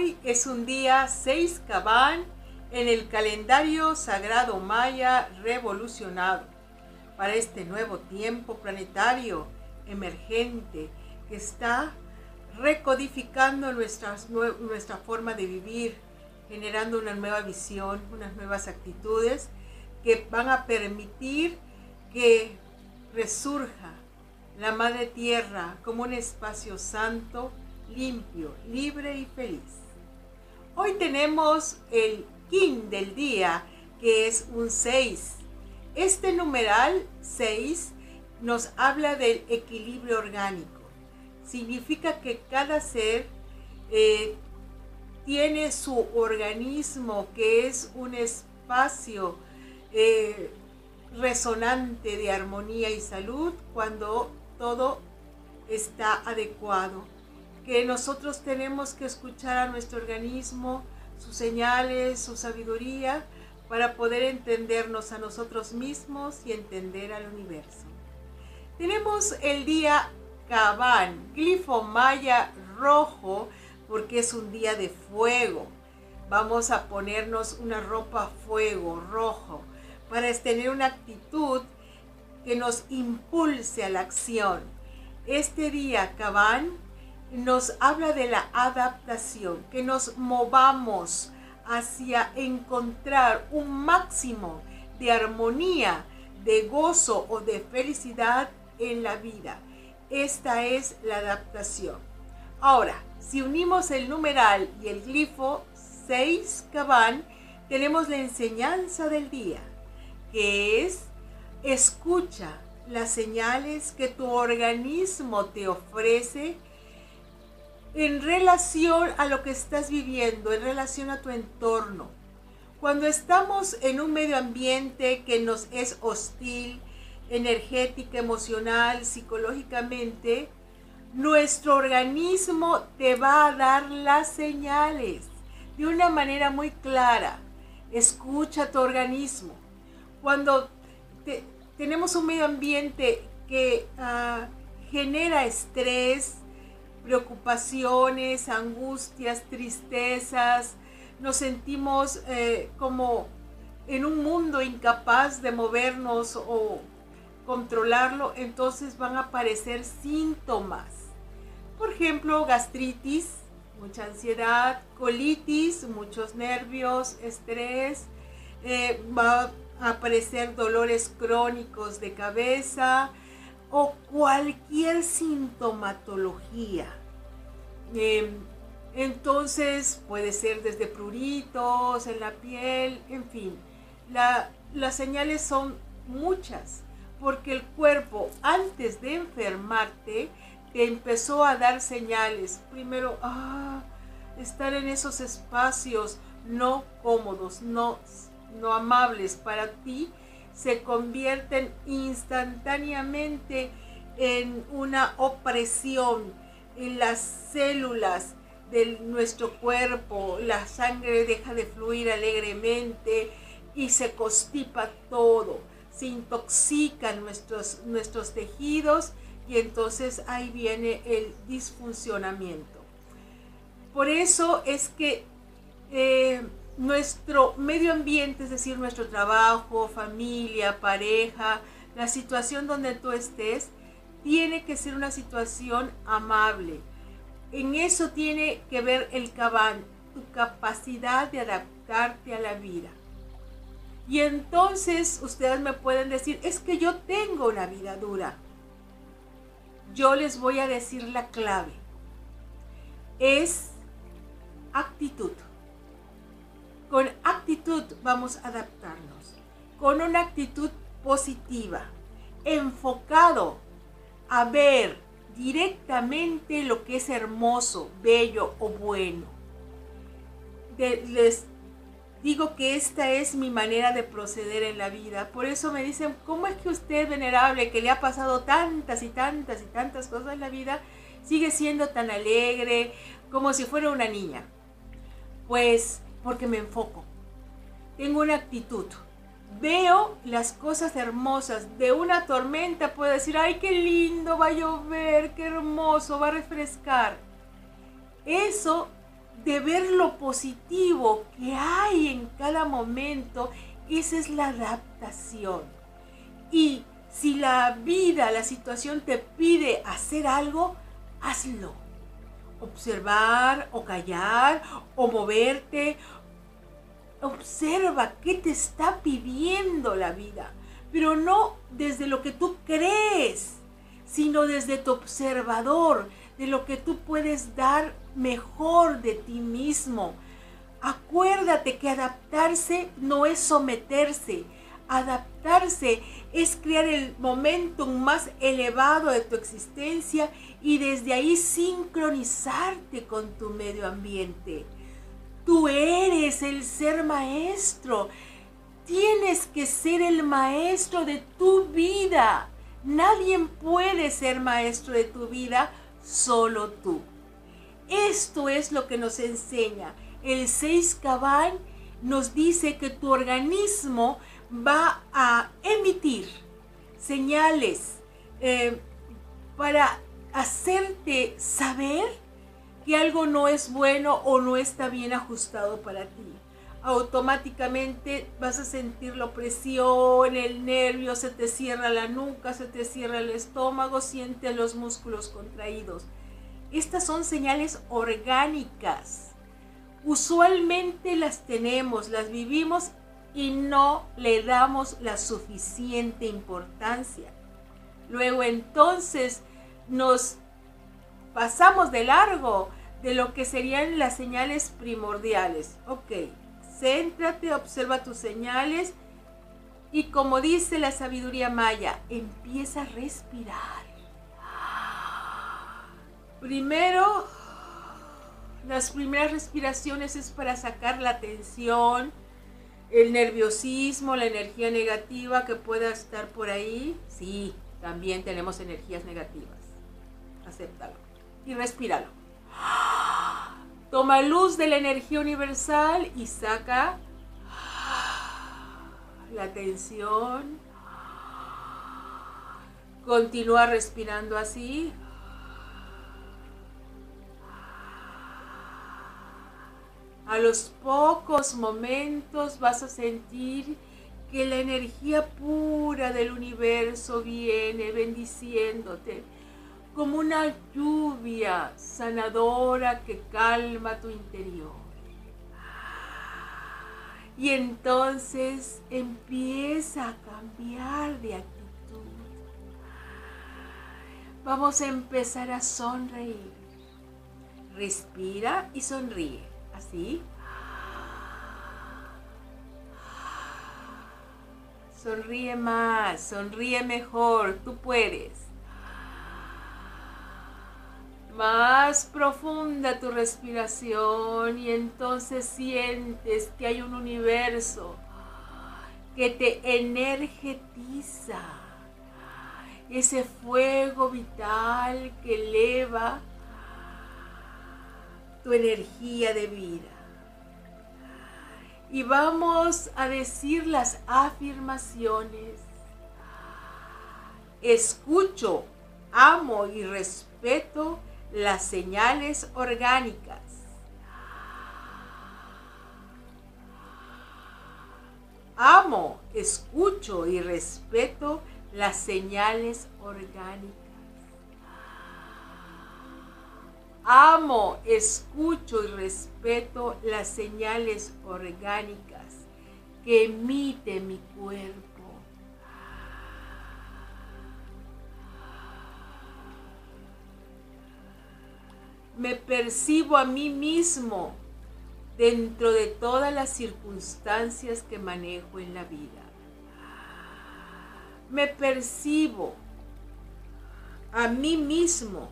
Hoy es un día 6 Cabán en el calendario sagrado maya revolucionado para este nuevo tiempo planetario emergente que está recodificando nuestra, nuestra forma de vivir, generando una nueva visión, unas nuevas actitudes que van a permitir que resurja la Madre Tierra como un espacio santo, limpio, libre y feliz. Hoy tenemos el kin del día, que es un 6. Este numeral 6 nos habla del equilibrio orgánico significa que cada ser eh, tiene su organismo, que es un espacio eh, resonante de armonía y salud cuando todo está adecuado. Que nosotros tenemos que escuchar a nuestro organismo, sus señales, su sabiduría, para poder entendernos a nosotros mismos y entender al universo. Tenemos el día Cabán, glifo maya rojo, porque es un día de fuego. Vamos a ponernos una ropa fuego, rojo, para tener una actitud que nos impulse a la acción. Este día, Cabán, nos habla de la adaptación, que nos movamos hacia encontrar un máximo de armonía, de gozo o de felicidad en la vida. Esta es la adaptación. Ahora, si unimos el numeral y el glifo 6 cabán, tenemos la enseñanza del día, que es escucha las señales que tu organismo te ofrece en relación a lo que estás viviendo, en relación a tu entorno. Cuando estamos en un medio ambiente que nos es hostil, energética, emocional, psicológicamente, nuestro organismo te va a dar las señales de una manera muy clara. Escucha tu organismo. Cuando tenemos un medio ambiente que ah, genera estrés, preocupaciones, angustias, tristezas, nos sentimos eh, como en un mundo incapaz de movernos o controlarlo, entonces van a aparecer síntomas. Por ejemplo, gastritis, mucha ansiedad, colitis, muchos nervios, estrés, eh, va a aparecer dolores crónicos de cabeza o cualquier sintomatología. Em, entonces puede ser desde pruritos en la piel, en fin. las señales son muchas porque el cuerpo antes de enfermarte te empezó a dar señales. Primero, ah, estar en esos espacios no cómodos, no, no amables para ti, se convierten instantáneamente en una opresión en las células de nuestro cuerpo, la sangre deja de fluir alegremente y se constipa todo se intoxican nuestros, nuestros tejidos y entonces ahí viene el disfuncionamiento. Por eso es que eh, nuestro medio ambiente, es decir, nuestro trabajo, familia, pareja, la situación donde tú estés, tiene que ser una situación amable. En eso tiene que ver el cabán, tu capacidad de adaptarte a la vida. Y entonces ustedes me pueden decir, es que yo tengo una vida dura. Yo les voy a decir la clave. Es actitud. Vamos a adaptarnos. Con una actitud positiva. Enfocado a ver directamente lo que es hermoso, bello o bueno. les digo que esta es mi manera de proceder en la vida. Por eso me dicen, ¿cómo es que usted, venerable, que le ha pasado tantas y tantas y tantas cosas en la vida, sigue siendo tan alegre como si fuera una niña? Pues porque me enfoco. Tengo una actitud. Veo las cosas hermosas. De una tormenta puedo decir, ay, qué lindo, va a llover, qué hermoso, va a refrescar. Eso de ver lo positivo que hay en cada momento, esa es la adaptación. Y si la vida, la situación te pide hacer algo, hazlo. Observar o callar o moverte. Observa qué te está pidiendo la vida, pero no desde lo que tú crees, sino desde tu observador, de lo que tú puedes dar mejor de ti mismo. Acuérdate que adaptarse no es someterse. Adaptarse es crear el momentum más elevado de tu existencia y desde ahí sincronizarte con tu medio ambiente. Tú eres el ser maestro. Tienes que ser el maestro de tu vida. Nadie puede ser maestro de tu vida, solo tú. Esto es lo que nos enseña. El 6 cabal nos dice que tu organismo va a emitir señales eh, para hacerte saber algo no es bueno o no está bien ajustado para ti. Automáticamente vas a sentir la opresión, el nervio, se te cierra la nuca, se te cierra el estómago, sientes los músculos contraídos. Estas son señales orgánicas. Usualmente las tenemos, las vivimos y no le damos la suficiente importancia. Luego entonces nos pasamos de largo de lo que serían las señales primordiales. Ok, céntrate, observa tus señales y como dice la sabiduría maya, empieza a respirar. Primero, las primeras respiraciones es para sacar la tensión, el nerviosismo, la energía negativa que pueda estar por ahí. Sí, también tenemos energías negativas. Acéptalo y respíralo. Toma luz de la energía universal y saca la tensión. Continúa respirando así. A los pocos momentos vas a sentir que la energía pura del universo viene bendiciéndote como una lluvia sanadora que calma tu interior. Y entonces empieza a cambiar de actitud. Vamos a empezar a sonreír. Respira y sonríe. Así. Sonríe más, sonríe mejor, tú puedes. Más profunda tu respiración y entonces sientes que hay un universo que te energetiza. Ese fuego vital que eleva tu energía de vida. Y vamos a decir las afirmaciones. Escucho, amo y respeto las señales orgánicas. Amo, escucho y respeto las señales orgánicas. Amo, escucho y respeto las señales orgánicas que emite mi cuerpo. Me percibo a mí mismo dentro de todas las circunstancias que manejo en la vida. Me percibo a mí mismo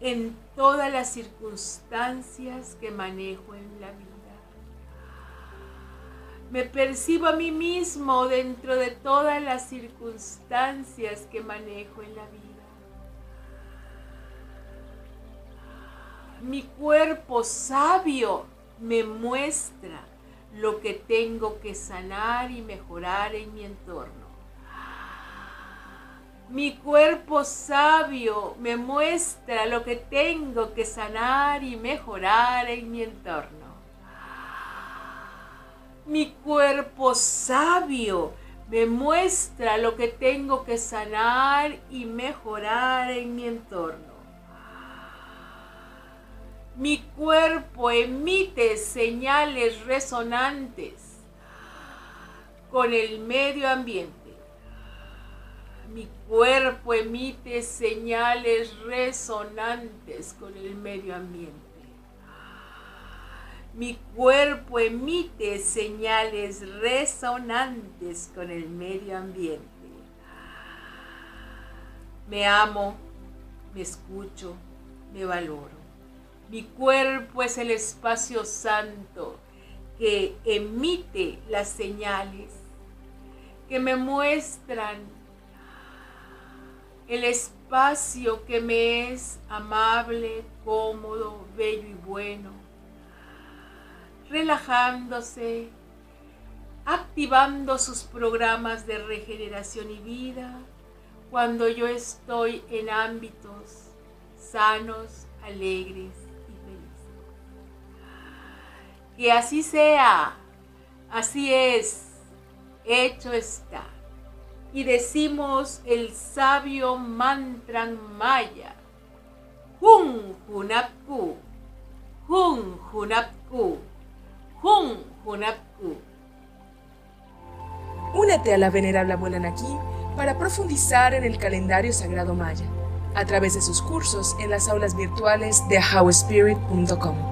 en todas las circunstancias que manejo en la vida. Me percibo a mí mismo dentro de todas las circunstancias que manejo en la vida. Mi cuerpo sabio me muestra lo que tengo que sanar y mejorar en mi entorno. Mi cuerpo sabio me muestra lo que tengo que sanar y mejorar en mi entorno. Mi cuerpo sabio me muestra lo que tengo que sanar y mejorar en mi entorno. Mi cuerpo emite señales resonantes con el medio ambiente. Mi cuerpo emite señales resonantes con el medio ambiente. Mi cuerpo emite señales resonantes con el medio ambiente. Me amo, me escucho, me valoro. Mi cuerpo es el espacio santo que emite las señales que me muestran el espacio que me es amable, cómodo, bello y bueno, relajándose, activando sus programas de regeneración y vida cuando yo estoy en ámbitos sanos, alegres. Que así sea, así es, hecho está y decimos el sabio mantra maya. Hun Hunapku, Hun Hunapku, Hun Hunapku. Únete a la venerable abuela Naki para profundizar en el calendario sagrado maya a través de sus cursos en las aulas virtuales de howspirit.com.